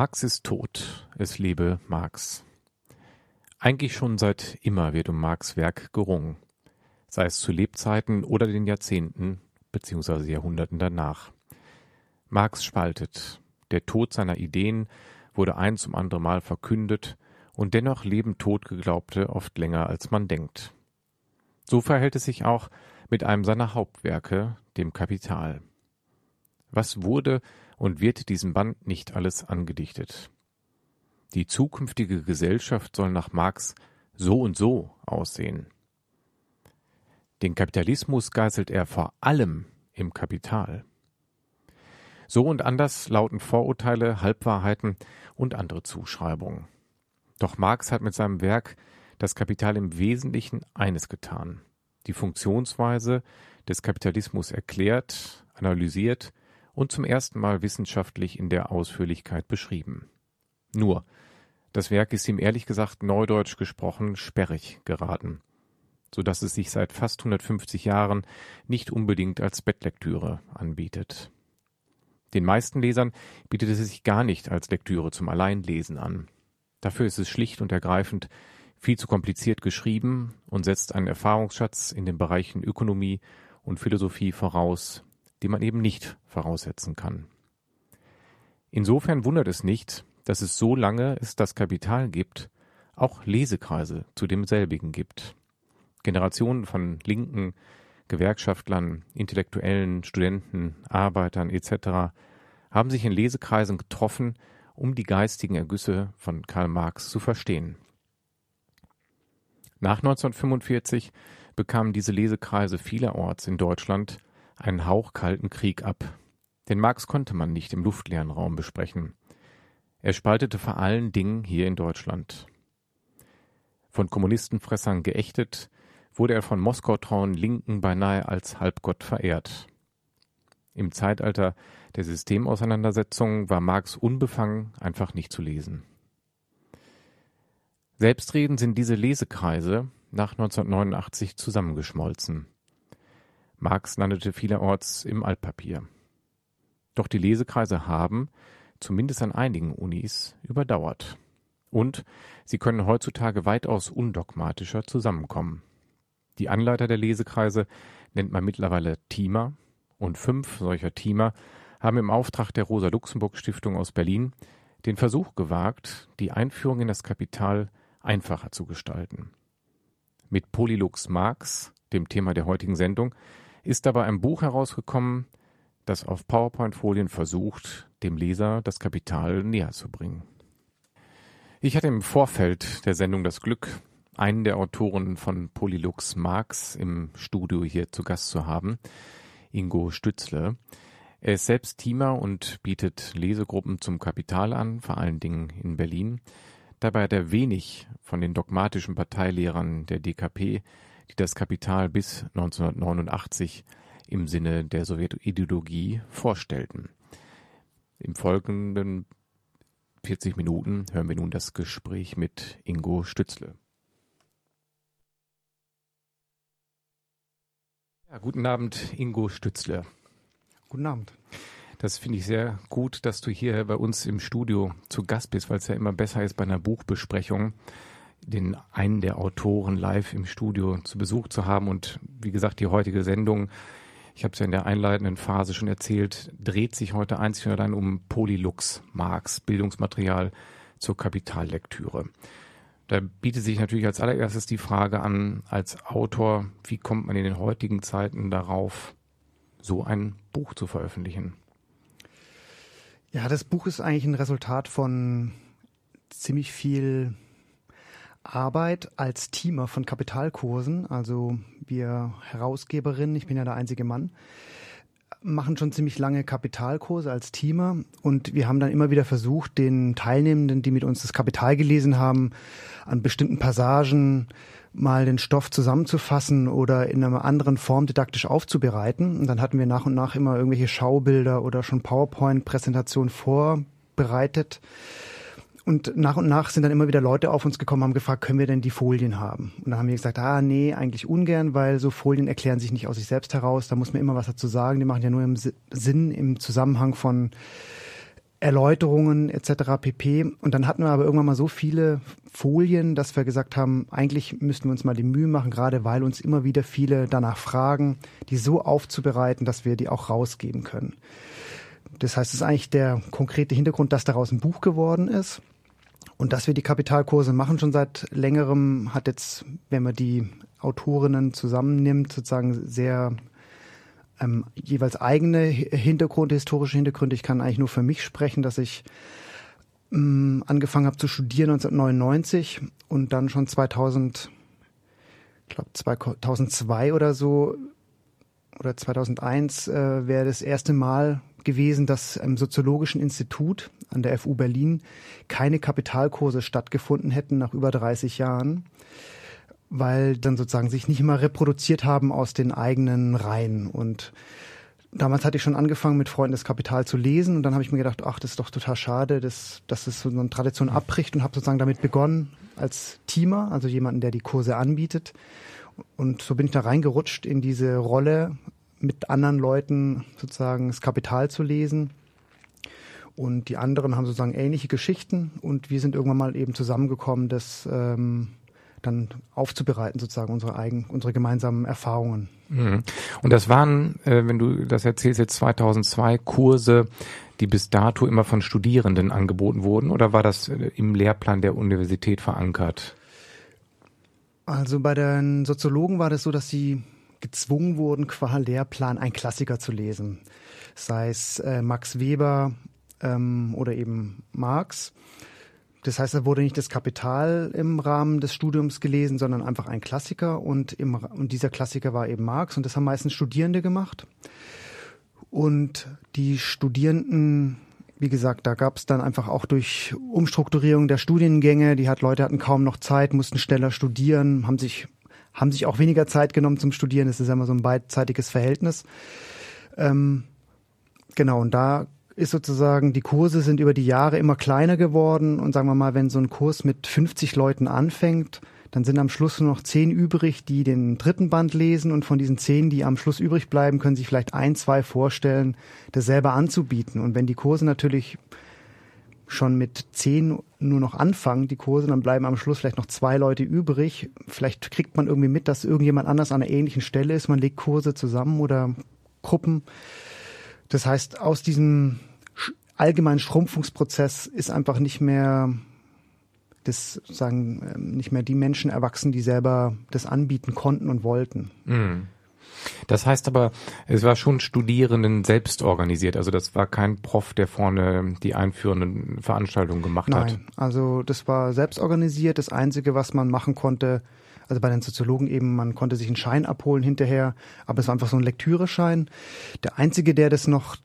Marx ist tot, es lebe Marx. Eigentlich schon seit immer wird um Marx Werk gerungen, sei es zu Lebzeiten oder den Jahrzehnten bzw. Jahrhunderten danach. Marx spaltet. Der Tod seiner Ideen wurde ein zum anderen Mal verkündet und dennoch leben Totgeglaubte oft länger als man denkt. So verhält es sich auch mit einem seiner Hauptwerke, dem Kapital. Was wurde und wird diesem Band nicht alles angedichtet. Die zukünftige Gesellschaft soll nach Marx so und so aussehen. Den Kapitalismus geißelt er vor allem im Kapital. So und anders lauten Vorurteile, Halbwahrheiten und andere Zuschreibungen. Doch Marx hat mit seinem Werk das Kapital im Wesentlichen eines getan, die Funktionsweise des Kapitalismus erklärt, analysiert und zum ersten Mal wissenschaftlich in der Ausführlichkeit beschrieben. Nur, das Werk ist ihm ehrlich gesagt neudeutsch gesprochen sperrig geraten, so dass es sich seit fast 150 Jahren nicht unbedingt als Bettlektüre anbietet. Den meisten Lesern bietet es sich gar nicht als Lektüre zum Alleinlesen an. Dafür ist es schlicht und ergreifend viel zu kompliziert geschrieben und setzt einen Erfahrungsschatz in den Bereichen Ökonomie und Philosophie voraus, die man eben nicht voraussetzen kann. Insofern wundert es nicht, dass es so lange es das Kapital gibt, auch Lesekreise zu demselbigen gibt. Generationen von Linken, Gewerkschaftlern, Intellektuellen, Studenten, Arbeitern etc. haben sich in Lesekreisen getroffen, um die geistigen Ergüsse von Karl Marx zu verstehen. Nach 1945 bekamen diese Lesekreise vielerorts in Deutschland einen hauchkalten Krieg ab. Denn Marx konnte man nicht im luftleeren Raum besprechen. Er spaltete vor allen Dingen hier in Deutschland. Von Kommunistenfressern geächtet, wurde er von Moskau-trauen Linken beinahe als Halbgott verehrt. Im Zeitalter der Systemauseinandersetzungen war Marx unbefangen einfach nicht zu lesen. Selbstredend sind diese Lesekreise nach 1989 zusammengeschmolzen. Marx landete vielerorts im Altpapier. Doch die Lesekreise haben, zumindest an einigen Unis, überdauert. Und sie können heutzutage weitaus undogmatischer zusammenkommen. Die Anleiter der Lesekreise nennt man mittlerweile Teamer und fünf solcher Teamer haben im Auftrag der Rosa-Luxemburg-Stiftung aus Berlin den Versuch gewagt, die Einführung in das Kapital einfacher zu gestalten. Mit Polylux Marx, dem Thema der heutigen Sendung, ist dabei ein Buch herausgekommen, das auf PowerPoint-Folien versucht, dem Leser das Kapital näher zu bringen. Ich hatte im Vorfeld der Sendung das Glück, einen der Autoren von Polylux Marx im Studio hier zu Gast zu haben, Ingo Stützle. Er ist selbst Teamer und bietet Lesegruppen zum Kapital an, vor allen Dingen in Berlin. Dabei hat er wenig von den dogmatischen Parteilehrern der DKP, die das Kapital bis 1989 im Sinne der Sowjetideologie vorstellten. Im folgenden 40 Minuten hören wir nun das Gespräch mit Ingo Stützle. Ja, guten Abend, Ingo Stützle. Guten Abend. Das finde ich sehr gut, dass du hier bei uns im Studio zu Gast bist, weil es ja immer besser ist bei einer Buchbesprechung, den einen der Autoren live im Studio zu Besuch zu haben. Und wie gesagt, die heutige Sendung, ich habe es ja in der einleitenden Phase schon erzählt, dreht sich heute einzig und allein um Polylux Marx, Bildungsmaterial zur Kapitallektüre. Da bietet sich natürlich als allererstes die Frage an, als Autor, wie kommt man in den heutigen Zeiten darauf, so ein Buch zu veröffentlichen? Ja, das Buch ist eigentlich ein Resultat von ziemlich viel Arbeit als Teamer von Kapitalkursen. Also wir Herausgeberinnen, ich bin ja der einzige Mann, machen schon ziemlich lange Kapitalkurse als Teamer und wir haben dann immer wieder versucht, den Teilnehmenden, die mit uns das Kapital gelesen haben, an bestimmten Passagen mal den Stoff zusammenzufassen oder in einer anderen Form didaktisch aufzubereiten. Und dann hatten wir nach und nach immer irgendwelche Schaubilder oder schon PowerPoint-Präsentationen vorbereitet. Und nach und nach sind dann immer wieder Leute auf uns gekommen, haben gefragt, können wir denn die Folien haben? Und dann haben wir gesagt, ah nee, eigentlich ungern, weil so Folien erklären sich nicht aus sich selbst heraus. Da muss man immer was dazu sagen. Die machen ja nur im Sinn, im Zusammenhang von Erläuterungen etc. pp. Und dann hatten wir aber irgendwann mal so viele Folien, dass wir gesagt haben, eigentlich müssten wir uns mal die Mühe machen, gerade weil uns immer wieder viele danach fragen, die so aufzubereiten, dass wir die auch rausgeben können. Das heißt, es ist eigentlich der konkrete Hintergrund, dass daraus ein Buch geworden ist. Und dass wir die Kapitalkurse machen schon seit längerem, hat jetzt, wenn man die Autorinnen zusammennimmt, sozusagen sehr ähm, jeweils eigene Hintergründe, historische Hintergründe. Ich kann eigentlich nur für mich sprechen, dass ich ähm, angefangen habe zu studieren 1999 und dann schon 2000, ich glaube 2002 oder so oder 2001 äh, wäre das erste Mal gewesen, dass im Soziologischen Institut an der FU Berlin keine Kapitalkurse stattgefunden hätten nach über 30 Jahren weil dann sozusagen sich nicht mal reproduziert haben aus den eigenen Reihen. Und damals hatte ich schon angefangen, mit Freunden das Kapital zu lesen und dann habe ich mir gedacht, ach, das ist doch total schade, dass, dass das so eine Tradition abbricht und habe sozusagen damit begonnen als Teamer, also jemanden, der die Kurse anbietet. Und so bin ich da reingerutscht in diese Rolle, mit anderen Leuten sozusagen das Kapital zu lesen. Und die anderen haben sozusagen ähnliche Geschichten und wir sind irgendwann mal eben zusammengekommen, dass ähm, dann aufzubereiten, sozusagen unsere eigen, unsere gemeinsamen Erfahrungen. Mhm. Und das waren, äh, wenn du das erzählst, jetzt 2002 Kurse, die bis dato immer von Studierenden angeboten wurden, oder war das äh, im Lehrplan der Universität verankert? Also bei den Soziologen war das so, dass sie gezwungen wurden, qua Lehrplan einen Klassiker zu lesen. Sei es äh, Max Weber ähm, oder eben Marx. Das heißt, da wurde nicht das Kapital im Rahmen des Studiums gelesen, sondern einfach ein Klassiker und, im, und dieser Klassiker war eben Marx und das haben meistens Studierende gemacht. Und die Studierenden, wie gesagt, da gab es dann einfach auch durch Umstrukturierung der Studiengänge, die hat Leute hatten kaum noch Zeit, mussten schneller studieren, haben sich haben sich auch weniger Zeit genommen zum Studieren. Das ist immer so ein beidseitiges Verhältnis. Ähm, genau, und da ist sozusagen, die Kurse sind über die Jahre immer kleiner geworden und sagen wir mal, wenn so ein Kurs mit 50 Leuten anfängt, dann sind am Schluss nur noch zehn übrig, die den dritten Band lesen und von diesen zehn, die am Schluss übrig bleiben, können sich vielleicht ein, zwei vorstellen, das selber anzubieten. Und wenn die Kurse natürlich schon mit zehn nur noch anfangen, die Kurse, dann bleiben am Schluss vielleicht noch zwei Leute übrig. Vielleicht kriegt man irgendwie mit, dass irgendjemand anders an einer ähnlichen Stelle ist. Man legt Kurse zusammen oder Gruppen. Das heißt, aus diesem allgemeinen Schrumpfungsprozess ist einfach nicht mehr das sagen ähm, nicht mehr die Menschen erwachsen, die selber das anbieten konnten und wollten. Mhm. Das heißt aber, es war schon Studierenden selbst organisiert. Also das war kein Prof, der vorne die einführenden Veranstaltungen gemacht Nein, hat. Nein, also das war selbst organisiert. Das Einzige, was man machen konnte, also bei den Soziologen eben, man konnte sich einen Schein abholen hinterher, aber es war einfach so ein Lektüreschein. Der Einzige, der das noch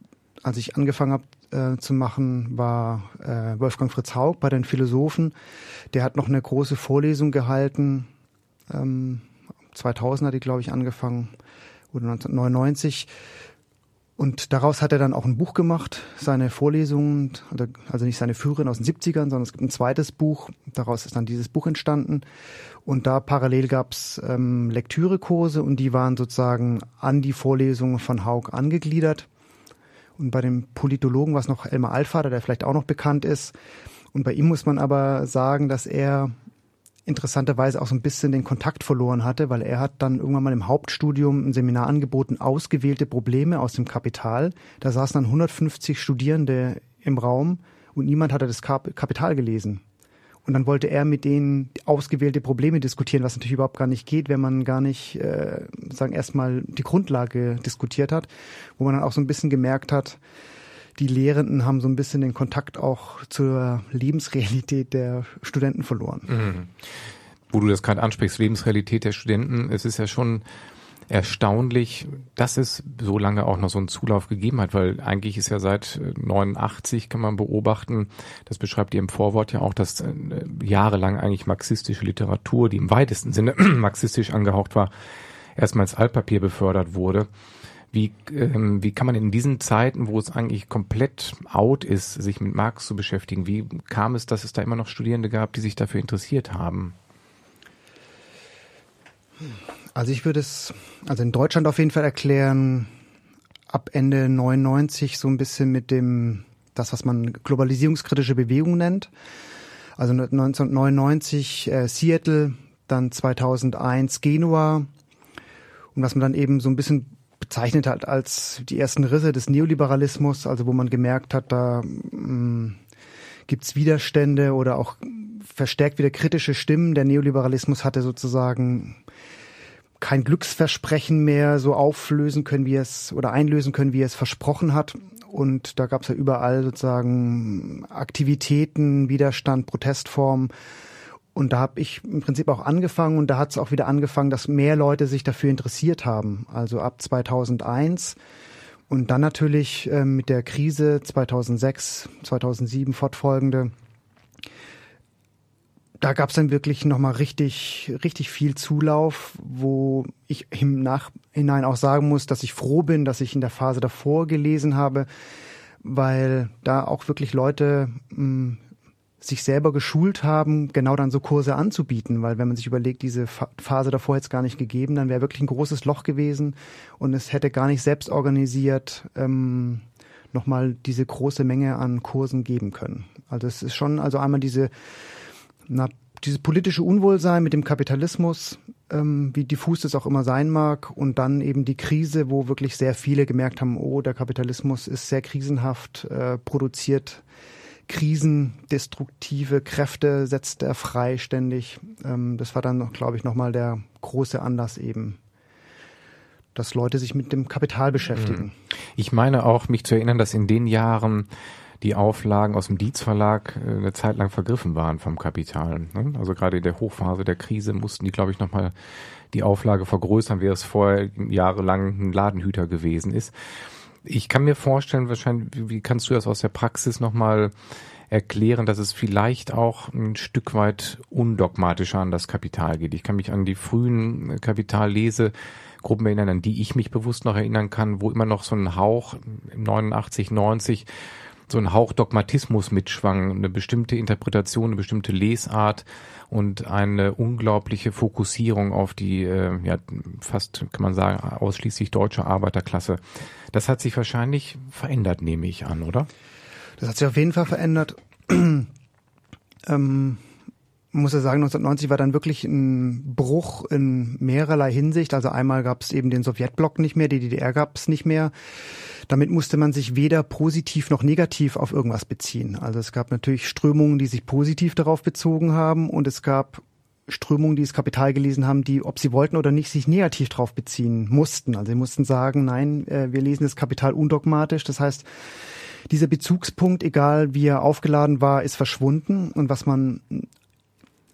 als ich angefangen habe äh, zu machen, war äh, Wolfgang Fritz Haug bei den Philosophen. Der hat noch eine große Vorlesung gehalten. Ähm, 2000 hat die, glaube ich, angefangen oder 1999. Und daraus hat er dann auch ein Buch gemacht, seine Vorlesungen, also nicht seine Führerin aus den 70ern, sondern es gibt ein zweites Buch. Daraus ist dann dieses Buch entstanden. Und da parallel gab's ähm, Lektürekurse und die waren sozusagen an die Vorlesungen von Haug angegliedert. Und bei dem Politologen war es noch Elmar Alfader, der vielleicht auch noch bekannt ist. Und bei ihm muss man aber sagen, dass er interessanterweise auch so ein bisschen den Kontakt verloren hatte, weil er hat dann irgendwann mal im Hauptstudium ein Seminar angeboten, ausgewählte Probleme aus dem Kapital. Da saßen dann 150 Studierende im Raum und niemand hatte das Kapital gelesen. Und dann wollte er mit denen ausgewählte Probleme diskutieren, was natürlich überhaupt gar nicht geht, wenn man gar nicht, äh, sagen, erstmal die Grundlage diskutiert hat, wo man dann auch so ein bisschen gemerkt hat, die Lehrenden haben so ein bisschen den Kontakt auch zur Lebensrealität der Studenten verloren. Mhm. Wo du das gerade ansprichst, Lebensrealität der Studenten, es ist ja schon erstaunlich, dass es so lange auch noch so einen Zulauf gegeben hat, weil eigentlich ist ja seit 89 kann man beobachten, das beschreibt ihr im Vorwort ja auch, dass äh, jahrelang eigentlich marxistische Literatur, die im weitesten Sinne marxistisch angehaucht war, erstmals Altpapier befördert wurde. Wie, ähm, wie kann man in diesen Zeiten, wo es eigentlich komplett out ist, sich mit Marx zu beschäftigen, wie kam es, dass es da immer noch Studierende gab, die sich dafür interessiert haben? Also ich würde es, also in Deutschland auf jeden Fall erklären, ab Ende 99 so ein bisschen mit dem, das, was man globalisierungskritische Bewegung nennt. Also 1999 äh, Seattle, dann 2001 Genua und was man dann eben so ein bisschen bezeichnet hat als die ersten Risse des Neoliberalismus, also wo man gemerkt hat, da mm, gibt's Widerstände oder auch verstärkt wieder kritische Stimmen. Der Neoliberalismus hatte sozusagen kein Glücksversprechen mehr so auflösen können, wie es oder einlösen können, wie es versprochen hat. Und da gab es ja überall sozusagen Aktivitäten, Widerstand, Protestformen. Und da habe ich im Prinzip auch angefangen und da hat es auch wieder angefangen, dass mehr Leute sich dafür interessiert haben. Also ab 2001 und dann natürlich äh, mit der Krise 2006, 2007 fortfolgende da gab es dann wirklich nochmal richtig, richtig viel Zulauf, wo ich im Nachhinein auch sagen muss, dass ich froh bin, dass ich in der Phase davor gelesen habe, weil da auch wirklich Leute mh, hm, sich selber geschult haben, genau dann so Kurse anzubieten, weil wenn man sich überlegt, diese Phase davor hätte es gar nicht gegeben, dann wäre wirklich ein großes Loch gewesen und es hätte gar nicht selbst organisiert ähm, nochmal diese große Menge an Kursen geben können. Also es ist schon, also einmal diese na, dieses politische Unwohlsein mit dem Kapitalismus, ähm, wie diffus das auch immer sein mag, und dann eben die Krise, wo wirklich sehr viele gemerkt haben, oh, der Kapitalismus ist sehr krisenhaft, äh, produziert krisendestruktive Kräfte, setzt er frei ständig. Ähm, das war dann, glaube ich, nochmal der große Anlass eben dass Leute sich mit dem Kapital beschäftigen. Ich meine auch, mich zu erinnern, dass in den Jahren die Auflagen aus dem Dietz Verlag äh, eine Zeit lang vergriffen waren vom Kapital. Ne? Also gerade in der Hochphase der Krise mussten die, glaube ich, nochmal die Auflage vergrößern, wie es vorher jahrelang ein Ladenhüter gewesen ist. Ich kann mir vorstellen, wahrscheinlich, wie kannst du das aus der Praxis nochmal erklären, dass es vielleicht auch ein Stück weit undogmatischer an das Kapital geht. Ich kann mich an die frühen Kapitallesegruppen erinnern, an die ich mich bewusst noch erinnern kann, wo immer noch so ein Hauch 89, 90 so ein Hauch Dogmatismus mitschwang, eine bestimmte Interpretation, eine bestimmte Lesart und eine unglaubliche Fokussierung auf die, äh, ja, fast kann man sagen, ausschließlich deutsche Arbeiterklasse. Das hat sich wahrscheinlich verändert, nehme ich an, oder? Das hat sich auf jeden Fall verändert. ähm, muss ja sagen, 1990 war dann wirklich ein Bruch in mehrerlei Hinsicht. Also einmal gab es eben den Sowjetblock nicht mehr, die DDR gab es nicht mehr. Damit musste man sich weder positiv noch negativ auf irgendwas beziehen. Also es gab natürlich Strömungen, die sich positiv darauf bezogen haben und es gab Strömungen, die das Kapital gelesen haben, die, ob sie wollten oder nicht, sich negativ darauf beziehen mussten. Also sie mussten sagen, nein, äh, wir lesen das Kapital undogmatisch. Das heißt, dieser Bezugspunkt, egal wie er aufgeladen war, ist verschwunden. Und was man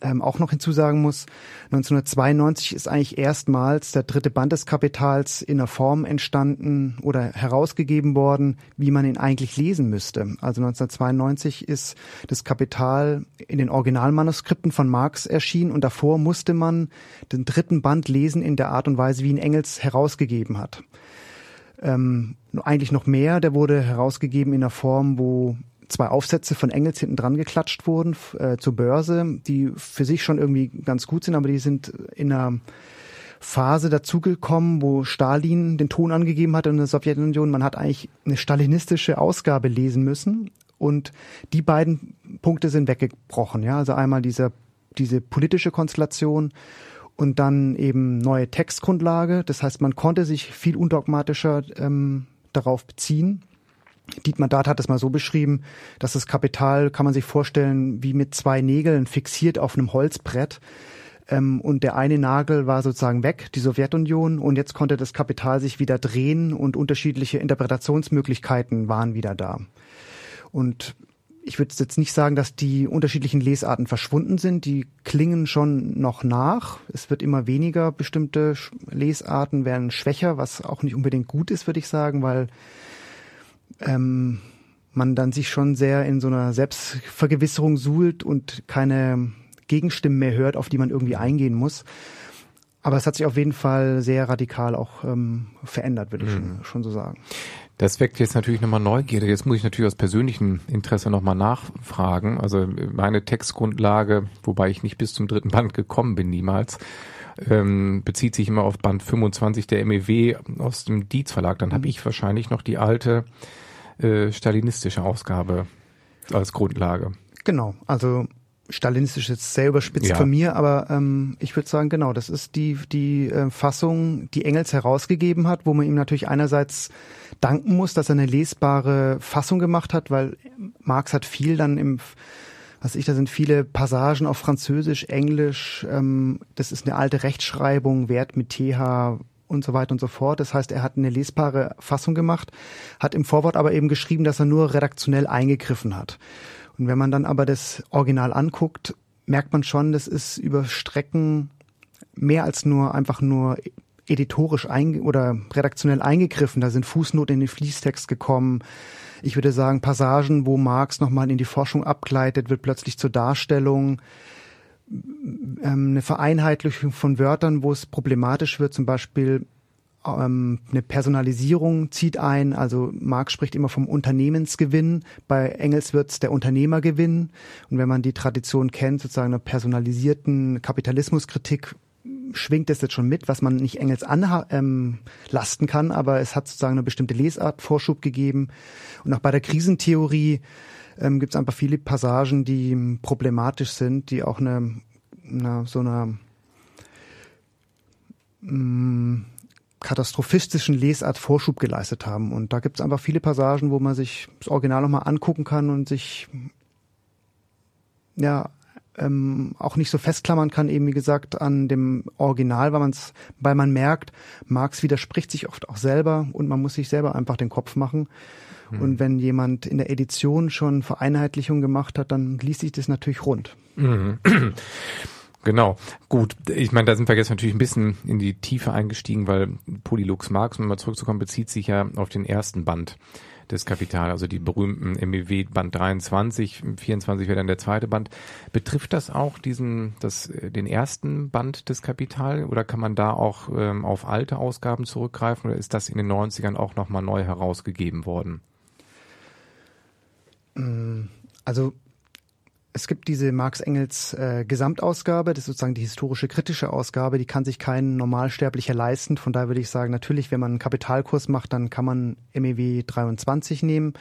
ähm, auch noch hinzusagen muss, 1992 ist eigentlich erstmals der dritte Band des Kapitals in einer Form entstanden oder herausgegeben worden, wie man ihn eigentlich lesen müsste. Also 1992 ist das Kapital in den Originalmanuskripten von Marx erschienen und davor musste man den dritten Band lesen in der Art und Weise, wie ihn Engels herausgegeben hat. Ähm, eigentlich noch mehr, der wurde herausgegeben in einer Form, wo zwei Aufsätze von Engels hinten dran geklatscht wurden äh, zur Börse, die für sich schon irgendwie ganz gut sind, aber die sind in einer Phase dazugekommen, wo Stalin den Ton angegeben hat in der Sowjetunion. Man hat eigentlich eine stalinistische Ausgabe lesen müssen und die beiden Punkte sind weggebrochen. Ja, also einmal diese diese politische Konstellation und dann eben neue Textgrundlage. Das heißt, man konnte sich viel undogmatischer ähm, darauf beziehen. Dietmar Dart hat es mal so beschrieben, dass das Kapital, kann man sich vorstellen, wie mit zwei Nägeln fixiert auf einem Holzbrett. Ähm, und der eine Nagel war sozusagen weg, die Sowjetunion, und jetzt konnte das Kapital sich wieder drehen und unterschiedliche Interpretationsmöglichkeiten waren wieder da. Und ich würde jetzt nicht sagen, dass die unterschiedlichen Lesarten verschwunden sind. Die klingen schon noch nach. Es wird immer weniger. Bestimmte Lesarten werden schwächer, was auch nicht unbedingt gut ist, würde ich sagen, weil ähm, man dann sich schon sehr in so einer Selbstvergewisserung suhlt und keine Gegenstimmen mehr hört, auf die man irgendwie eingehen muss. Aber es hat sich auf jeden Fall sehr radikal auch ähm, verändert, würde ich mhm. schon, schon so sagen. Das weckt jetzt natürlich nochmal Neugierde. Jetzt muss ich natürlich aus persönlichem Interesse nochmal nachfragen. Also meine Textgrundlage, wobei ich nicht bis zum dritten Band gekommen bin, niemals, ähm, bezieht sich immer auf Band 25 der MEW aus dem Dietz Verlag. Dann habe mhm. ich wahrscheinlich noch die alte äh, stalinistische Ausgabe als Grundlage. Genau, also stalinistisch jetzt sehr überspitzt ja. von mir, aber ähm, ich würde sagen, genau, das ist die, die äh, Fassung, die Engels herausgegeben hat, wo man ihm natürlich einerseits danken muss, dass er eine lesbare Fassung gemacht hat, weil Marx hat viel dann im was ich, da sind viele Passagen auf Französisch, Englisch, ähm, das ist eine alte Rechtschreibung, Wert mit TH und so weiter und so fort. Das heißt, er hat eine lesbare Fassung gemacht, hat im Vorwort aber eben geschrieben, dass er nur redaktionell eingegriffen hat. Und wenn man dann aber das Original anguckt, merkt man schon, das ist über Strecken mehr als nur einfach nur editorisch oder redaktionell eingegriffen. Da sind Fußnoten in den Fließtext gekommen. Ich würde sagen, Passagen, wo Marx nochmal in die Forschung abgleitet, wird plötzlich zur Darstellung. Ähm, eine Vereinheitlichung von Wörtern, wo es problematisch wird, zum Beispiel ähm, eine Personalisierung zieht ein. Also Marx spricht immer vom Unternehmensgewinn. Bei Engels wird es der Unternehmergewinn. Und wenn man die Tradition kennt, sozusagen einer personalisierten Kapitalismuskritik, schwingt es jetzt schon mit, was man nicht Engels anlasten ähm, kann, aber es hat sozusagen eine bestimmte Lesart Vorschub gegeben. Und auch bei der Krisentheorie ähm, gibt es einfach viele Passagen, die problematisch sind, die auch eine, eine so eine mm, katastrophistischen Lesart Vorschub geleistet haben. Und da gibt es einfach viele Passagen, wo man sich das Original nochmal angucken kann und sich ja ähm, auch nicht so festklammern kann, eben wie gesagt, an dem Original, weil, man's, weil man merkt, Marx widerspricht sich oft auch selber und man muss sich selber einfach den Kopf machen. Mhm. Und wenn jemand in der Edition schon Vereinheitlichung gemacht hat, dann liest sich das natürlich rund. Mhm. Genau, gut. Ich meine, da sind wir jetzt natürlich ein bisschen in die Tiefe eingestiegen, weil Polylux Marx, um mal zurückzukommen, bezieht sich ja auf den ersten Band des Kapital, also die berühmten MEW Band 23, 24 wäre dann der zweite Band. Betrifft das auch diesen, das, den ersten Band des Kapital oder kann man da auch ähm, auf alte Ausgaben zurückgreifen oder ist das in den 90ern auch nochmal neu herausgegeben worden? Also es gibt diese Marx Engels äh, Gesamtausgabe, das ist sozusagen die historische kritische Ausgabe, die kann sich kein Normalsterblicher leisten. Von daher würde ich sagen, natürlich, wenn man einen Kapitalkurs macht, dann kann man MEW 23 nehmen.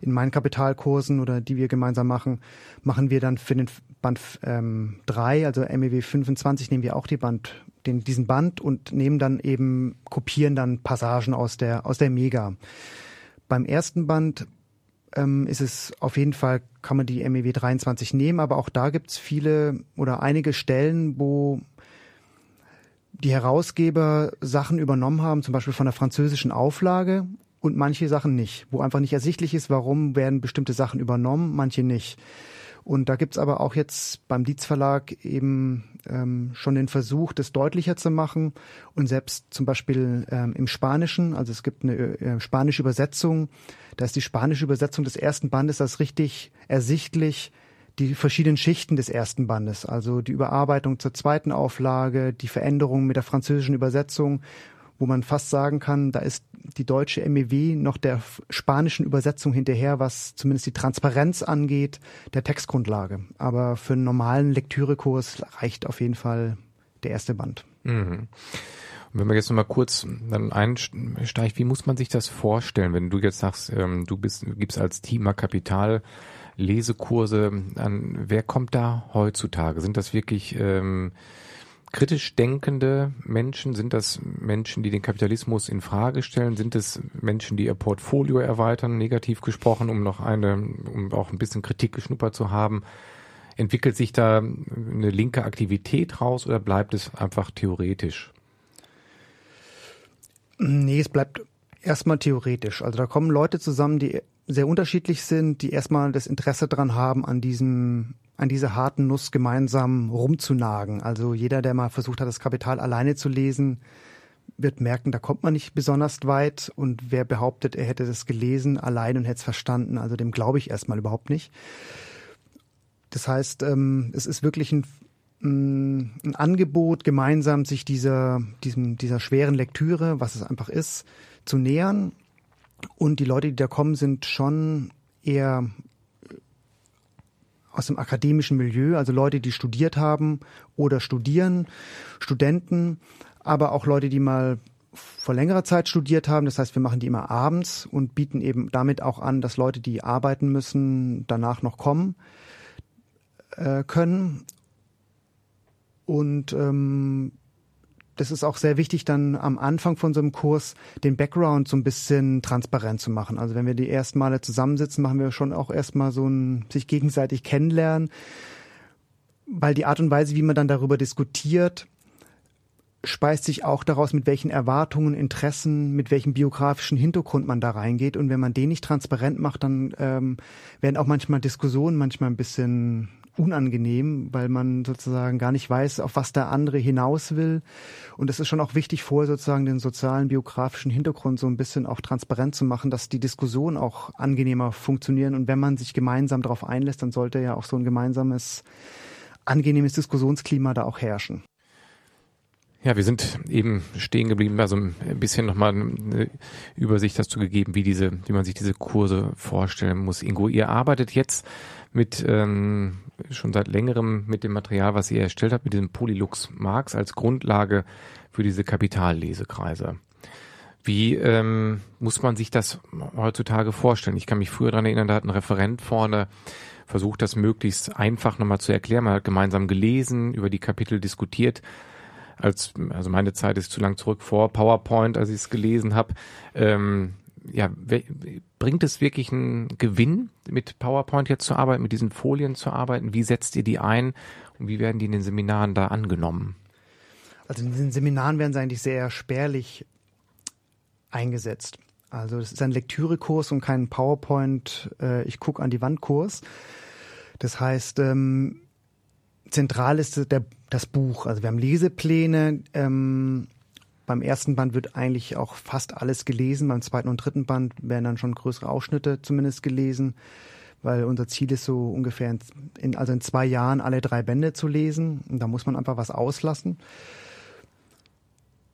In meinen Kapitalkursen oder die wir gemeinsam machen, machen wir dann für den Band ähm, 3, also MEW 25, nehmen wir auch die Band, den, diesen Band und nehmen dann eben, kopieren dann Passagen aus der, aus der Mega. Beim ersten Band ähm, ist es auf jeden Fall, kann man die MEW 23 nehmen, aber auch da gibt es viele oder einige Stellen, wo die Herausgeber Sachen übernommen haben, zum Beispiel von der französischen Auflage und manche Sachen nicht, wo einfach nicht ersichtlich ist, warum werden bestimmte Sachen übernommen, manche nicht. Und da gibt's aber auch jetzt beim Dietz Verlag eben ähm, schon den Versuch, das deutlicher zu machen. Und selbst zum Beispiel ähm, im Spanischen, also es gibt eine äh, spanische Übersetzung, da ist die spanische Übersetzung des ersten Bandes das richtig ersichtlich die verschiedenen Schichten des ersten Bandes, also die Überarbeitung zur zweiten Auflage, die Veränderungen mit der französischen Übersetzung wo man fast sagen kann, da ist die deutsche MEW noch der spanischen Übersetzung hinterher, was zumindest die Transparenz angeht, der Textgrundlage. Aber für einen normalen Lektürekurs reicht auf jeden Fall der erste Band. Mhm. Wenn man jetzt nochmal kurz dann einsteigt, wie muss man sich das vorstellen, wenn du jetzt sagst, ähm, du bist, gibst als Thema Kapital Lesekurse an, wer kommt da heutzutage? Sind das wirklich ähm, kritisch denkende Menschen? Sind das Menschen, die den Kapitalismus in Frage stellen? Sind es Menschen, die ihr Portfolio erweitern, negativ gesprochen, um noch eine, um auch ein bisschen Kritik geschnuppert zu haben? Entwickelt sich da eine linke Aktivität raus oder bleibt es einfach theoretisch? Nee, es bleibt erstmal theoretisch. Also da kommen Leute zusammen, die sehr unterschiedlich sind, die erstmal das Interesse daran haben, an diesem an dieser harten Nuss gemeinsam rumzunagen. Also jeder, der mal versucht hat, das Kapital alleine zu lesen, wird merken, da kommt man nicht besonders weit. Und wer behauptet, er hätte das gelesen allein und hätte es verstanden, also dem glaube ich erstmal überhaupt nicht. Das heißt, ähm, es ist wirklich ein, ein Angebot, gemeinsam sich dieser, diesem, dieser schweren Lektüre, was es einfach ist, zu nähern. Und die Leute, die da kommen, sind schon eher aus dem akademischen Milieu, also Leute, die studiert haben oder studieren, Studenten, aber auch Leute, die mal vor längerer Zeit studiert haben. Das heißt, wir machen die immer abends und bieten eben damit auch an, dass Leute, die arbeiten müssen, danach noch kommen äh, können. Und ähm, das ist auch sehr wichtig, dann am Anfang von so einem Kurs den Background so ein bisschen transparent zu machen. Also wenn wir die ersten Male zusammensitzen, machen wir schon auch erstmal so ein sich gegenseitig kennenlernen, weil die Art und Weise, wie man dann darüber diskutiert, speist sich auch daraus, mit welchen Erwartungen, Interessen, mit welchem biografischen Hintergrund man da reingeht. Und wenn man den nicht transparent macht, dann ähm, werden auch manchmal Diskussionen manchmal ein bisschen unangenehm, weil man sozusagen gar nicht weiß, auf was der andere hinaus will. Und es ist schon auch wichtig, vorher sozusagen den sozialen, biografischen Hintergrund so ein bisschen auch transparent zu machen, dass die Diskussionen auch angenehmer funktionieren. Und wenn man sich gemeinsam darauf einlässt, dann sollte ja auch so ein gemeinsames, angenehmes Diskussionsklima da auch herrschen. Ja, wir sind eben stehen geblieben, also ein bisschen nochmal eine Übersicht du gegeben, wie diese, wie man sich diese Kurse vorstellen muss. Ingo, ihr arbeitet jetzt mit ähm, schon seit längerem mit dem Material, was ihr erstellt habt, mit diesem Polylux Marx als Grundlage für diese Kapitallesekreise. Wie ähm, muss man sich das heutzutage vorstellen? Ich kann mich früher daran erinnern, da hat ein Referent vorne versucht, das möglichst einfach nochmal zu erklären. Man hat gemeinsam gelesen, über die Kapitel diskutiert als, also meine Zeit ist zu lang zurück vor PowerPoint, als ich es gelesen habe. Ähm, ja, bringt es wirklich einen Gewinn, mit PowerPoint jetzt zu arbeiten, mit diesen Folien zu arbeiten? Wie setzt ihr die ein und wie werden die in den Seminaren da angenommen? Also in diesen Seminaren werden sie eigentlich sehr spärlich eingesetzt. Also das ist ein Lektürekurs und kein PowerPoint, äh, ich gucke an die Wand Kurs. Das heißt, ähm, zentral ist der, das Buch. Also wir haben Lesepläne. Ähm, beim ersten Band wird eigentlich auch fast alles gelesen. Beim zweiten und dritten Band werden dann schon größere Ausschnitte zumindest gelesen, weil unser Ziel ist so ungefähr in, also in zwei Jahren alle drei Bände zu lesen. Und da muss man einfach was auslassen.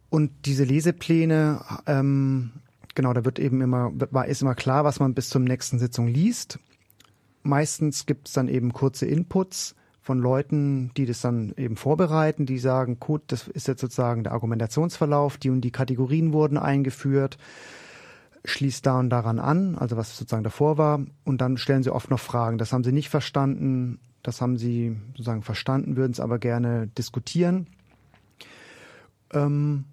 Und diese Lesepläne, ähm, genau, da wird eben immer, ist immer klar, was man bis zur nächsten Sitzung liest. Meistens gibt es dann eben kurze Inputs von Leuten, die das dann eben vorbereiten, die sagen, gut, das ist jetzt sozusagen der Argumentationsverlauf, die und die Kategorien wurden eingeführt, schließt da und daran an, also was sozusagen davor war, und dann stellen sie oft noch Fragen. Das haben sie nicht verstanden, das haben sie sozusagen verstanden, würden es aber gerne diskutieren. Ähm,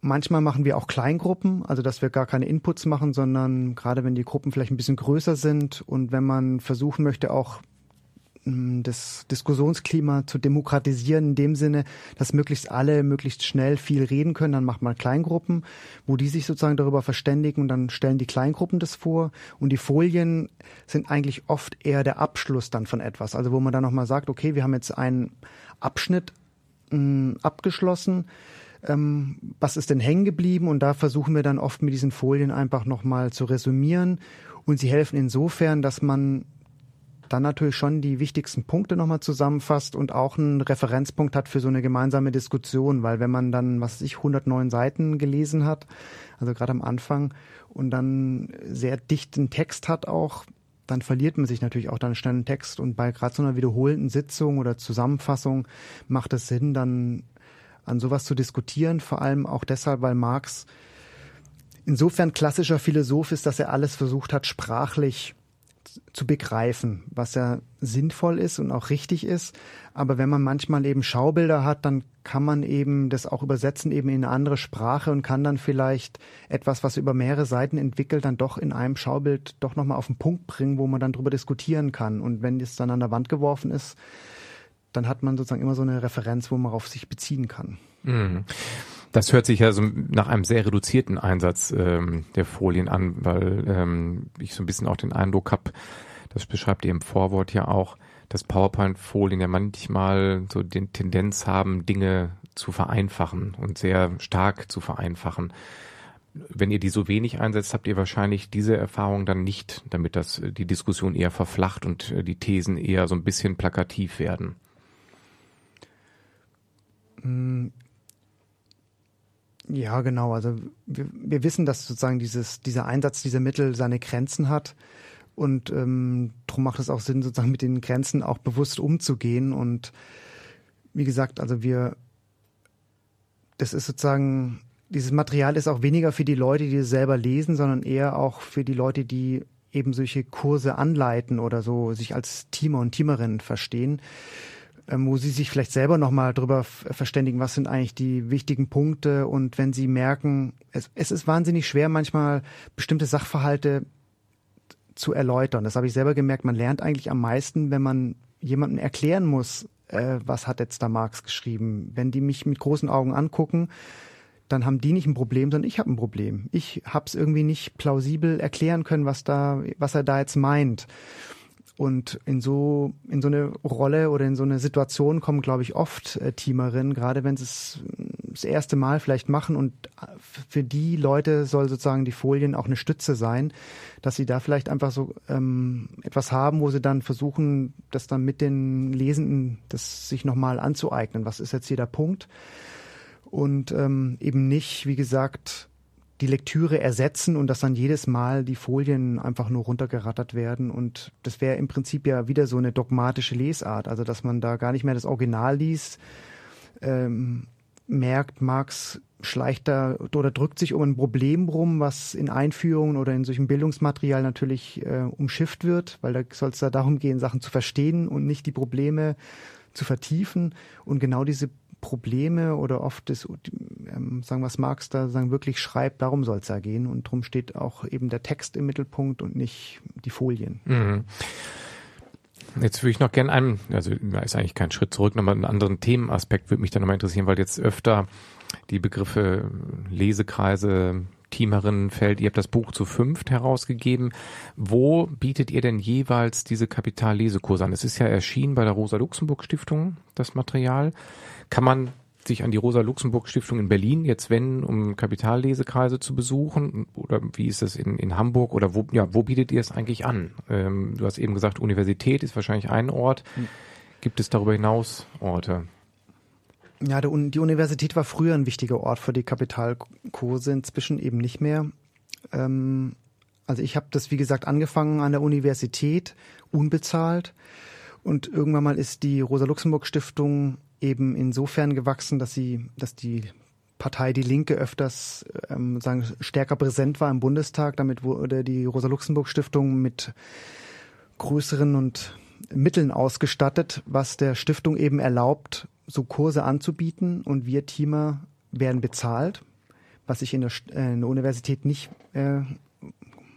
manchmal machen wir auch Kleingruppen, also dass wir gar keine Inputs machen, sondern gerade wenn die Gruppen vielleicht ein bisschen größer sind und wenn man versuchen möchte, auch das Diskussionsklima zu demokratisieren in dem Sinne, dass möglichst alle möglichst schnell viel reden können. Dann macht man Kleingruppen, wo die sich sozusagen darüber verständigen und dann stellen die Kleingruppen das vor. Und die Folien sind eigentlich oft eher der Abschluss dann von etwas. Also wo man dann nochmal sagt, okay, wir haben jetzt einen Abschnitt mh, abgeschlossen. Ähm, was ist denn hängen geblieben? Und da versuchen wir dann oft mit diesen Folien einfach nochmal zu resümieren. Und sie helfen insofern, dass man dann natürlich schon die wichtigsten Punkte nochmal zusammenfasst und auch einen Referenzpunkt hat für so eine gemeinsame Diskussion, weil wenn man dann, was weiß ich, 109 Seiten gelesen hat, also gerade am Anfang, und dann sehr dichten Text hat auch, dann verliert man sich natürlich auch dann schnell einen Text. Und bei gerade so einer wiederholten Sitzung oder Zusammenfassung macht es Sinn, dann an sowas zu diskutieren, vor allem auch deshalb, weil Marx insofern klassischer Philosoph ist, dass er alles versucht hat, sprachlich zu begreifen, was ja sinnvoll ist und auch richtig ist. Aber wenn man manchmal eben Schaubilder hat, dann kann man eben das auch übersetzen eben in eine andere Sprache und kann dann vielleicht etwas, was über mehrere Seiten entwickelt, dann doch in einem Schaubild doch nochmal auf den Punkt bringen, wo man dann drüber diskutieren kann. Und wenn es dann an der Wand geworfen ist, dann hat man sozusagen immer so eine Referenz, wo man auf sich beziehen kann. Mhm Das hört sich ja so nach einem sehr reduzierten Einsatz ähm, der Folien an, weil ähm, ich so ein bisschen auch den Eindruck habe, das beschreibt ihr im Vorwort ja auch, dass PowerPoint-Folien ja manchmal so den Tendenz haben, Dinge zu vereinfachen und sehr stark zu vereinfachen. Wenn ihr die so wenig einsetzt, habt ihr wahrscheinlich diese Erfahrung dann nicht, damit das die Diskussion eher verflacht und äh, die Thesen eher so ein bisschen plakativ werden. Ja, genau. Also wir, wir wissen, dass sozusagen dieses, dieser Einsatz dieser Mittel seine Grenzen hat. Und ähm, darum macht es auch Sinn, sozusagen mit den Grenzen auch bewusst umzugehen. Und wie gesagt, also wir, das ist sozusagen, dieses Material ist auch weniger für die Leute, die es selber lesen, sondern eher auch für die Leute, die eben solche Kurse anleiten oder so sich als Teamer und Teamerinnen verstehen. Ähm, wo sie sich vielleicht selber nochmal drüber verständigen, was sind eigentlich die wichtigen Punkte und wenn sie merken, es, es ist wahnsinnig schwer manchmal bestimmte Sachverhalte zu erläutern. Das habe ich selber gemerkt. Man lernt eigentlich am meisten, wenn man jemandem erklären muss, äh, was hat jetzt da Marx geschrieben. Wenn die mich mit großen Augen angucken, dann haben die nicht ein Problem, sondern ich habe ein Problem. Ich habe es irgendwie nicht plausibel erklären können, was da, was er da jetzt meint. Und in so, in so eine Rolle oder in so eine Situation kommen, glaube ich, oft äh, Teamerinnen, gerade wenn sie es das erste Mal vielleicht machen. Und äh, für die Leute soll sozusagen die Folien auch eine Stütze sein, dass sie da vielleicht einfach so ähm, etwas haben, wo sie dann versuchen, das dann mit den Lesenden, das sich nochmal anzueignen. Was ist jetzt hier der Punkt? Und ähm, eben nicht, wie gesagt, die Lektüre ersetzen und dass dann jedes Mal die Folien einfach nur runtergerattert werden. Und das wäre im Prinzip ja wieder so eine dogmatische Lesart, also dass man da gar nicht mehr das Original liest, ähm, merkt, Marx schleicht da oder drückt sich um ein Problem rum, was in Einführungen oder in solchem Bildungsmaterial natürlich äh, umschifft wird, weil da soll es da darum gehen, Sachen zu verstehen und nicht die Probleme zu vertiefen. Und genau diese Probleme oder oft das, ähm, sagen was Marx da sagen, wirklich schreibt, darum soll es ja gehen. Und darum steht auch eben der Text im Mittelpunkt und nicht die Folien. Mhm. Jetzt würde ich noch gerne einen, also ist eigentlich kein Schritt zurück, nochmal einen anderen Themenaspekt würde mich da nochmal interessieren, weil jetzt öfter die Begriffe Lesekreise, Teamerinnenfeld, ihr habt das Buch zu fünft herausgegeben. Wo bietet ihr denn jeweils diese Kapitallesekurse an? Es ist ja erschienen bei der Rosa-Luxemburg-Stiftung, das Material. Kann man sich an die Rosa-Luxemburg-Stiftung in Berlin jetzt wenden, um Kapitallesekreise zu besuchen? Oder wie ist es in, in Hamburg? Oder wo, ja, wo bietet ihr es eigentlich an? Ähm, du hast eben gesagt, Universität ist wahrscheinlich ein Ort. Hm. Gibt es darüber hinaus Orte? Ja, die Universität war früher ein wichtiger Ort für die Kapitalkurse, inzwischen eben nicht mehr. Ähm, also ich habe das, wie gesagt, angefangen an der Universität, unbezahlt. Und irgendwann mal ist die Rosa-Luxemburg-Stiftung eben insofern gewachsen, dass sie, dass die Partei Die Linke öfters ähm, sagen, stärker präsent war im Bundestag. Damit wurde die Rosa-Luxemburg-Stiftung mit größeren und Mitteln ausgestattet, was der Stiftung eben erlaubt, so Kurse anzubieten und wir Teamer werden bezahlt, was ich in der, äh, in der Universität nicht, äh,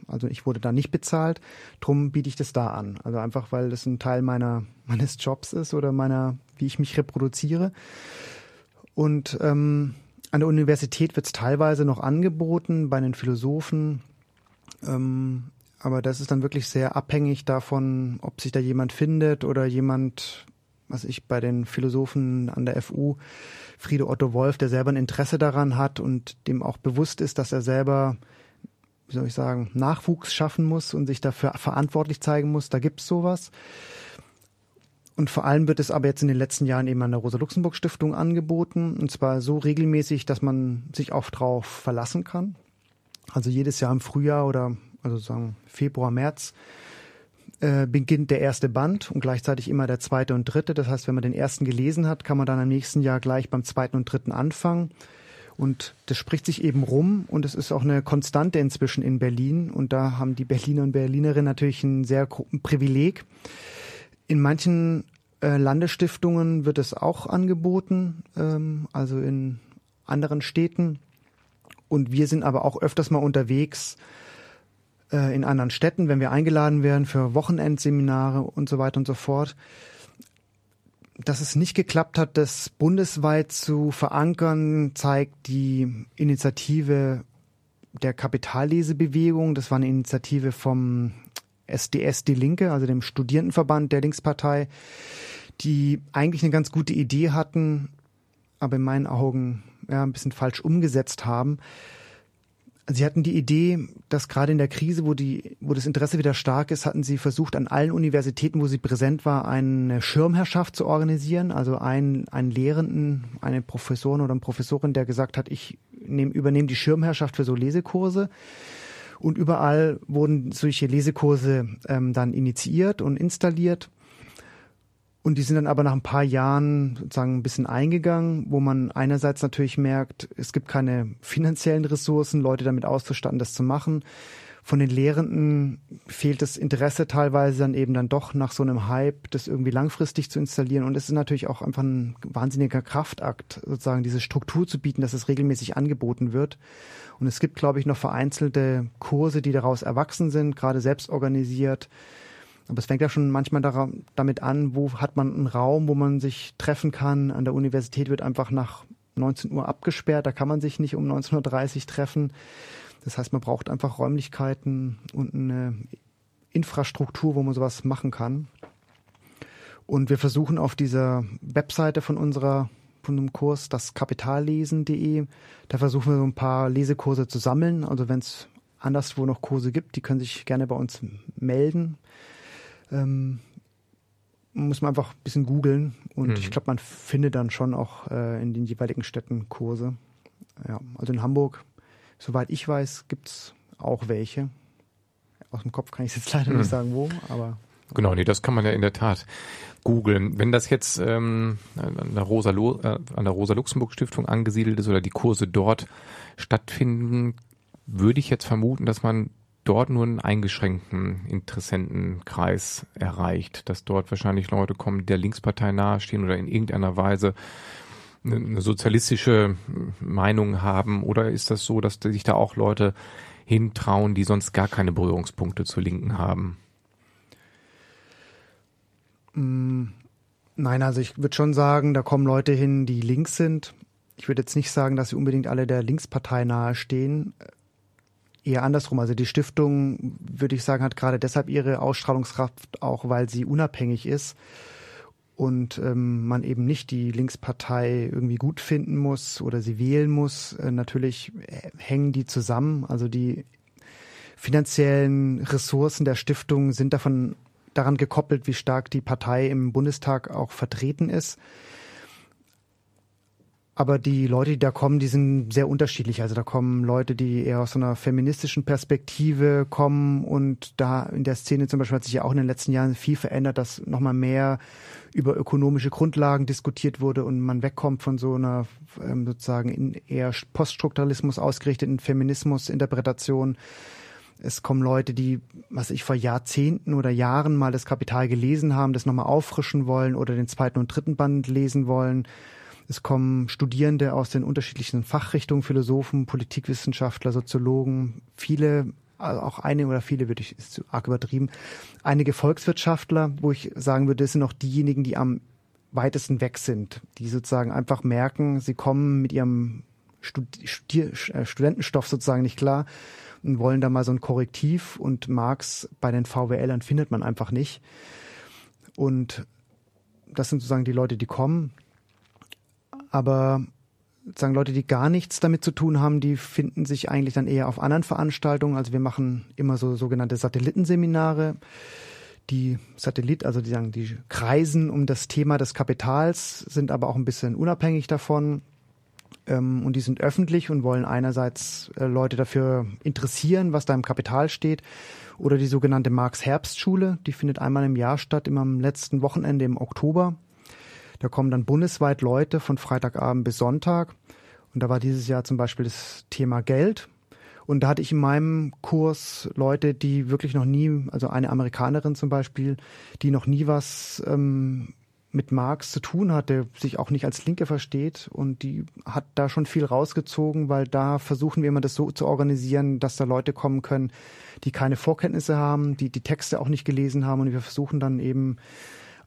also ich wurde da nicht bezahlt, drum biete ich das da an. Also einfach, weil das ein Teil meiner, meines Jobs ist oder meiner, wie ich mich reproduziere. Und ähm, an der Universität wird es teilweise noch angeboten, bei den Philosophen. Ähm, aber das ist dann wirklich sehr abhängig davon, ob sich da jemand findet oder jemand was ich bei den Philosophen an der FU, Friede Otto Wolf, der selber ein Interesse daran hat und dem auch bewusst ist, dass er selber, wie soll ich sagen, Nachwuchs schaffen muss und sich dafür verantwortlich zeigen muss. Da gibt's sowas. Und vor allem wird es aber jetzt in den letzten Jahren eben an der Rosa-Luxemburg-Stiftung angeboten. Und zwar so regelmäßig, dass man sich auch drauf verlassen kann. Also jedes Jahr im Frühjahr oder also sagen Februar, März äh, beginnt der erste Band und gleichzeitig immer der zweite und dritte. Das heißt, wenn man den ersten gelesen hat, kann man dann im nächsten Jahr gleich beim zweiten und dritten anfangen. Und das spricht sich eben rum und es ist auch eine Konstante inzwischen in Berlin. Und da haben die Berliner und Berlinerinnen natürlich ein sehr Privileg. In manchen äh, Landesstiftungen wird es auch angeboten, ähm, also in anderen Städten. Und wir sind aber auch öfters mal unterwegs, äh, in anderen Städten, wenn wir eingeladen werden für Wochenendseminare und so weiter und so fort. Dass es nicht geklappt hat, das bundesweit zu verankern, zeigt die Initiative der Kapitallesebewegung. Das war eine Initiative vom SDS Die Linke, also dem Studierendenverband der Linkspartei, die eigentlich eine ganz gute Idee hatten, aber in meinen Augen ja, ein bisschen falsch umgesetzt haben. Sie hatten die Idee, dass gerade in der Krise, wo, die, wo das Interesse wieder stark ist, hatten Sie versucht, an allen Universitäten, wo sie präsent war, eine Schirmherrschaft zu organisieren. Also einen, einen Lehrenden, eine Professorin oder eine Professorin, der gesagt hat, ich nehm, übernehme die Schirmherrschaft für so Lesekurse. Und überall wurden solche Lesekurse ähm, dann initiiert und installiert. Und die sind dann aber nach ein paar Jahren sozusagen ein bisschen eingegangen, wo man einerseits natürlich merkt, es gibt keine finanziellen Ressourcen, Leute damit auszustatten, das zu machen. Von den Lehrenden fehlt das Interesse teilweise dann eben dann doch nach so einem Hype, das irgendwie langfristig zu installieren. Und es ist natürlich auch einfach ein wahnsinniger Kraftakt, sozusagen diese Struktur zu bieten, dass es regelmäßig angeboten wird. Und es gibt, glaube ich, noch vereinzelte Kurse, die daraus erwachsen sind, gerade selbst organisiert aber es fängt ja schon manchmal damit an, wo hat man einen Raum, wo man sich treffen kann. An der Universität wird einfach nach 19 Uhr abgesperrt, da kann man sich nicht um 19.30 Uhr treffen. Das heißt, man braucht einfach Räumlichkeiten und eine Infrastruktur, wo man sowas machen kann. Und wir versuchen auf dieser Webseite von unserer von einem Kurs, das kapitallesen.de, da versuchen wir so ein paar Lesekurse zu sammeln. Also wenn es anderswo noch Kurse gibt, die können sich gerne bei uns melden ähm, muss man einfach ein bisschen googeln und mhm. ich glaube, man findet dann schon auch äh, in den jeweiligen Städten Kurse. Ja, also in Hamburg, soweit ich weiß, gibt es auch welche. Aus dem Kopf kann ich jetzt leider mhm. nicht sagen, wo, aber. Genau, nee, das kann man ja in der Tat googeln. Wenn das jetzt ähm, an der Rosa, äh, an der Rosa Luxemburg Stiftung angesiedelt ist oder die Kurse dort stattfinden, würde ich jetzt vermuten, dass man dort nur einen eingeschränkten Interessentenkreis erreicht, dass dort wahrscheinlich Leute kommen, die der Linkspartei nahestehen oder in irgendeiner Weise eine sozialistische Meinung haben? Oder ist das so, dass sich da auch Leute hintrauen, die sonst gar keine Berührungspunkte zur Linken haben? Mm, nein, also ich würde schon sagen, da kommen Leute hin, die links sind. Ich würde jetzt nicht sagen, dass sie unbedingt alle der Linkspartei nahestehen eher andersrum. Also die Stiftung, würde ich sagen, hat gerade deshalb ihre Ausstrahlungskraft, auch weil sie unabhängig ist und ähm, man eben nicht die Linkspartei irgendwie gut finden muss oder sie wählen muss. Äh, natürlich hängen die zusammen. Also die finanziellen Ressourcen der Stiftung sind davon daran gekoppelt, wie stark die Partei im Bundestag auch vertreten ist. Aber die Leute, die da kommen, die sind sehr unterschiedlich. Also da kommen Leute, die eher aus so einer feministischen Perspektive kommen und da in der Szene zum Beispiel hat sich ja auch in den letzten Jahren viel verändert, dass nochmal mehr über ökonomische Grundlagen diskutiert wurde und man wegkommt von so einer ähm, sozusagen in eher Poststrukturalismus ausgerichteten Feminismus-Interpretation. Es kommen Leute, die, was ich vor Jahrzehnten oder Jahren mal das Kapital gelesen haben, das nochmal auffrischen wollen oder den zweiten und dritten Band lesen wollen es kommen Studierende aus den unterschiedlichen Fachrichtungen, Philosophen, Politikwissenschaftler, Soziologen, viele, also auch einige oder viele würde ich, ist zu arg übertrieben, einige Volkswirtschaftler, wo ich sagen würde, das sind auch diejenigen, die am weitesten weg sind, die sozusagen einfach merken, sie kommen mit ihrem Studier äh, Studentenstoff sozusagen nicht klar und wollen da mal so ein Korrektiv und Marx bei den VWLern findet man einfach nicht. Und das sind sozusagen die Leute, die kommen aber sagen Leute, die gar nichts damit zu tun haben, die finden sich eigentlich dann eher auf anderen Veranstaltungen. Also wir machen immer so sogenannte Satellitenseminare. Die Satellit, also die sagen, die kreisen um das Thema des Kapitals, sind aber auch ein bisschen unabhängig davon. Ähm, und die sind öffentlich und wollen einerseits äh, Leute dafür interessieren, was da im Kapital steht. Oder die sogenannte Marx-Herbstschule, die findet einmal im Jahr statt, immer am letzten Wochenende im Oktober. Da kommen dann bundesweit Leute von Freitagabend bis Sonntag. Und da war dieses Jahr zum Beispiel das Thema Geld. Und da hatte ich in meinem Kurs Leute, die wirklich noch nie, also eine Amerikanerin zum Beispiel, die noch nie was ähm, mit Marx zu tun hatte, sich auch nicht als Linke versteht und die hat da schon viel rausgezogen, weil da versuchen wir immer das so zu organisieren, dass da Leute kommen können, die keine Vorkenntnisse haben, die die Texte auch nicht gelesen haben und wir versuchen dann eben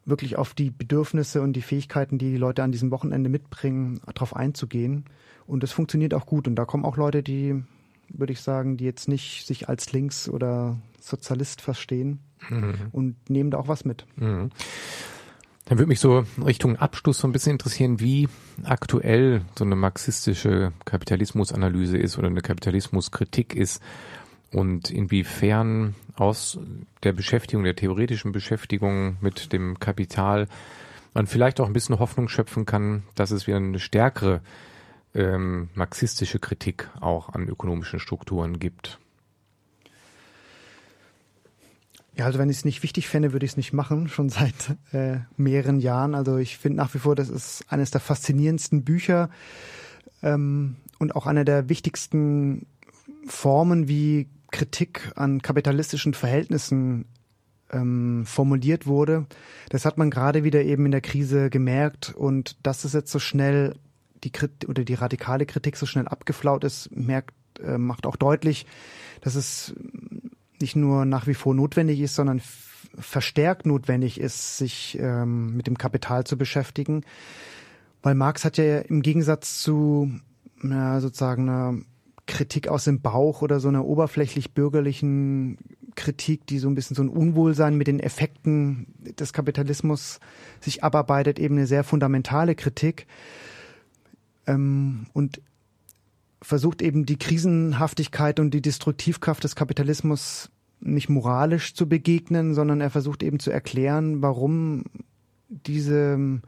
wirklich auf die Bedürfnisse und die Fähigkeiten, die die Leute an diesem Wochenende mitbringen, darauf einzugehen. Und das funktioniert auch gut. Und da kommen auch Leute, die, würde ich sagen, die jetzt nicht sich als Links- oder Sozialist verstehen mhm. und nehmen da auch was mit. Mhm. Dann würde mich so Richtung Abschluss so ein bisschen interessieren, wie aktuell so eine marxistische Kapitalismusanalyse ist oder eine Kapitalismuskritik ist und inwiefern aus der Beschäftigung, der theoretischen Beschäftigung mit dem Kapital man vielleicht auch ein bisschen Hoffnung schöpfen kann, dass es wieder eine stärkere ähm, marxistische Kritik auch an ökonomischen Strukturen gibt. Ja, also wenn ich es nicht wichtig fände, würde ich es nicht machen, schon seit äh, mehreren Jahren. Also ich finde nach wie vor, das ist eines der faszinierendsten Bücher ähm, und auch einer der wichtigsten Formen, wie Kritik an kapitalistischen Verhältnissen ähm, formuliert wurde. Das hat man gerade wieder eben in der Krise gemerkt und dass es jetzt so schnell die Kritik oder die radikale Kritik so schnell abgeflaut ist, merkt, äh, macht auch deutlich, dass es nicht nur nach wie vor notwendig ist, sondern verstärkt notwendig ist, sich ähm, mit dem Kapital zu beschäftigen. Weil Marx hat ja im Gegensatz zu na, sozusagen einer Kritik aus dem Bauch oder so einer oberflächlich bürgerlichen Kritik, die so ein bisschen so ein Unwohlsein mit den Effekten des Kapitalismus sich abarbeitet, eben eine sehr fundamentale Kritik. Ähm, und versucht eben die Krisenhaftigkeit und die Destruktivkraft des Kapitalismus nicht moralisch zu begegnen, sondern er versucht eben zu erklären, warum diese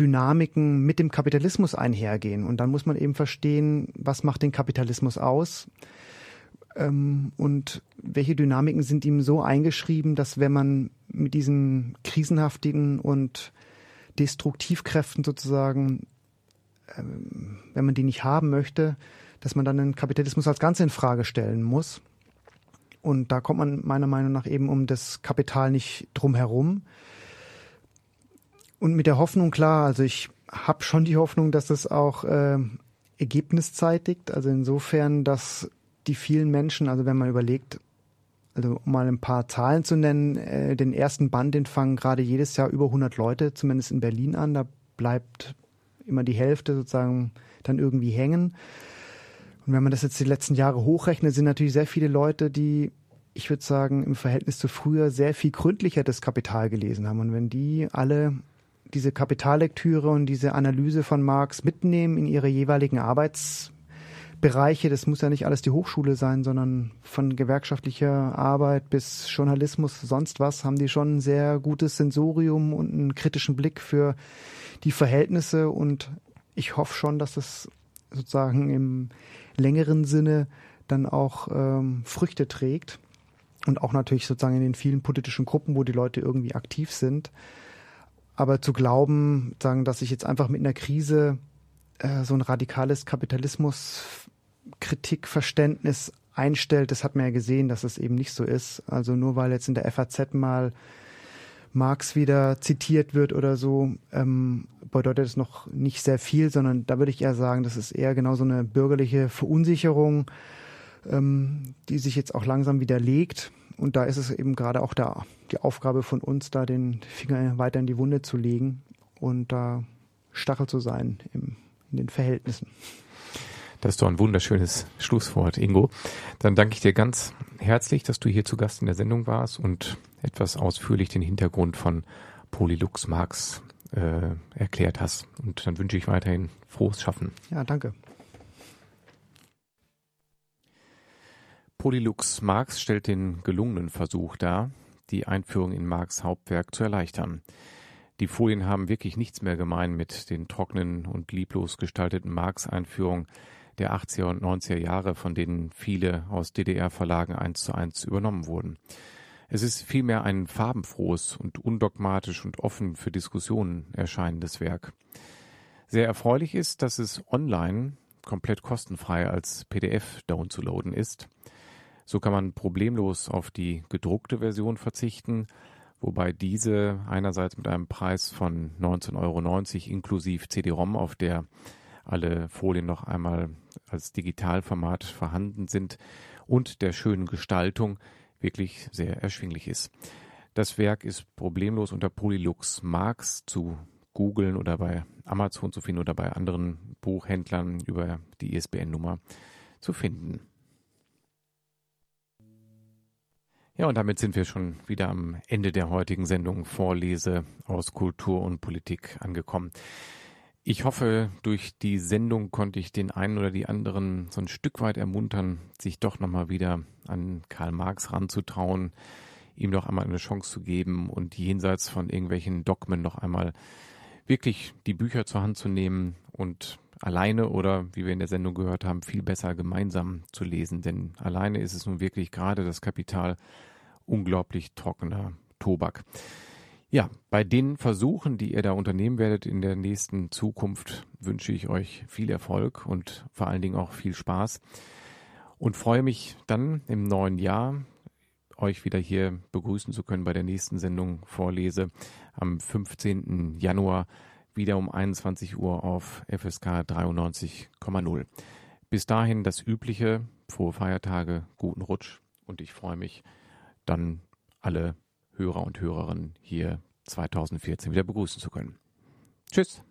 Dynamiken mit dem Kapitalismus einhergehen. Und dann muss man eben verstehen, was macht den Kapitalismus aus ähm, und welche Dynamiken sind ihm so eingeschrieben, dass wenn man mit diesen krisenhaftigen und Destruktivkräften sozusagen, ähm, wenn man die nicht haben möchte, dass man dann den Kapitalismus als Ganze in Frage stellen muss. Und da kommt man meiner Meinung nach eben um das Kapital nicht drum herum. Und mit der Hoffnung, klar, also ich habe schon die Hoffnung, dass es auch äh, Ergebnis zeitigt. Also insofern, dass die vielen Menschen, also wenn man überlegt, also um mal ein paar Zahlen zu nennen, äh, den ersten Band, den fangen gerade jedes Jahr über 100 Leute, zumindest in Berlin an. Da bleibt immer die Hälfte sozusagen dann irgendwie hängen. Und wenn man das jetzt die letzten Jahre hochrechnet, sind natürlich sehr viele Leute, die, ich würde sagen, im Verhältnis zu früher sehr viel gründlicher das Kapital gelesen haben. Und wenn die alle diese Kapitallektüre und diese Analyse von Marx mitnehmen in ihre jeweiligen Arbeitsbereiche, das muss ja nicht alles die Hochschule sein, sondern von gewerkschaftlicher Arbeit bis Journalismus, sonst was, haben die schon ein sehr gutes Sensorium und einen kritischen Blick für die Verhältnisse und ich hoffe schon, dass es sozusagen im längeren Sinne dann auch ähm, Früchte trägt und auch natürlich sozusagen in den vielen politischen Gruppen, wo die Leute irgendwie aktiv sind. Aber zu glauben, sagen, dass sich jetzt einfach mit einer Krise äh, so ein radikales Kapitalismus-Kritikverständnis einstellt, das hat man ja gesehen, dass es eben nicht so ist. Also nur weil jetzt in der FAZ mal Marx wieder zitiert wird oder so, ähm, bedeutet es noch nicht sehr viel, sondern da würde ich eher sagen, das ist eher genau so eine bürgerliche Verunsicherung, ähm, die sich jetzt auch langsam widerlegt. Und da ist es eben gerade auch da die Aufgabe von uns, da den Finger weiter in die Wunde zu legen und da Stachel zu sein im, in den Verhältnissen. Das ist doch ein wunderschönes Schlusswort, Ingo. Dann danke ich dir ganz herzlich, dass du hier zu Gast in der Sendung warst und etwas ausführlich den Hintergrund von Polylux Marx äh, erklärt hast. Und dann wünsche ich weiterhin frohes Schaffen. Ja, danke. Polylux Marx stellt den gelungenen Versuch dar, die Einführung in Marx Hauptwerk zu erleichtern. Die Folien haben wirklich nichts mehr gemein mit den trockenen und lieblos gestalteten Marx-Einführungen der 80er und 90er Jahre, von denen viele aus DDR-Verlagen eins zu eins übernommen wurden. Es ist vielmehr ein farbenfrohes und undogmatisch und offen für Diskussionen erscheinendes Werk. Sehr erfreulich ist, dass es online komplett kostenfrei als PDF downzuladen ist. So kann man problemlos auf die gedruckte Version verzichten, wobei diese einerseits mit einem Preis von 19,90 Euro inklusive CD-ROM, auf der alle Folien noch einmal als Digitalformat vorhanden sind und der schönen Gestaltung wirklich sehr erschwinglich ist. Das Werk ist problemlos unter Polylux Marx zu googeln oder bei Amazon zu finden oder bei anderen Buchhändlern über die ISBN-Nummer zu finden. Ja, und damit sind wir schon wieder am Ende der heutigen Sendung Vorlese aus Kultur und Politik angekommen. Ich hoffe, durch die Sendung konnte ich den einen oder die anderen so ein Stück weit ermuntern, sich doch nochmal wieder an Karl Marx ranzutrauen, ihm noch einmal eine Chance zu geben und jenseits von irgendwelchen Dogmen noch einmal wirklich die Bücher zur Hand zu nehmen und alleine oder, wie wir in der Sendung gehört haben, viel besser gemeinsam zu lesen. Denn alleine ist es nun wirklich gerade das Kapital unglaublich trockener Tobak. Ja, bei den Versuchen, die ihr da unternehmen werdet in der nächsten Zukunft, wünsche ich euch viel Erfolg und vor allen Dingen auch viel Spaß und freue mich dann im neuen Jahr euch wieder hier begrüßen zu können bei der nächsten Sendung Vorlese am 15. Januar wieder um 21 Uhr auf FSK 93,0. Bis dahin das übliche, frohe Feiertage, guten Rutsch und ich freue mich dann alle Hörer und Hörerinnen hier 2014 wieder begrüßen zu können. Tschüss.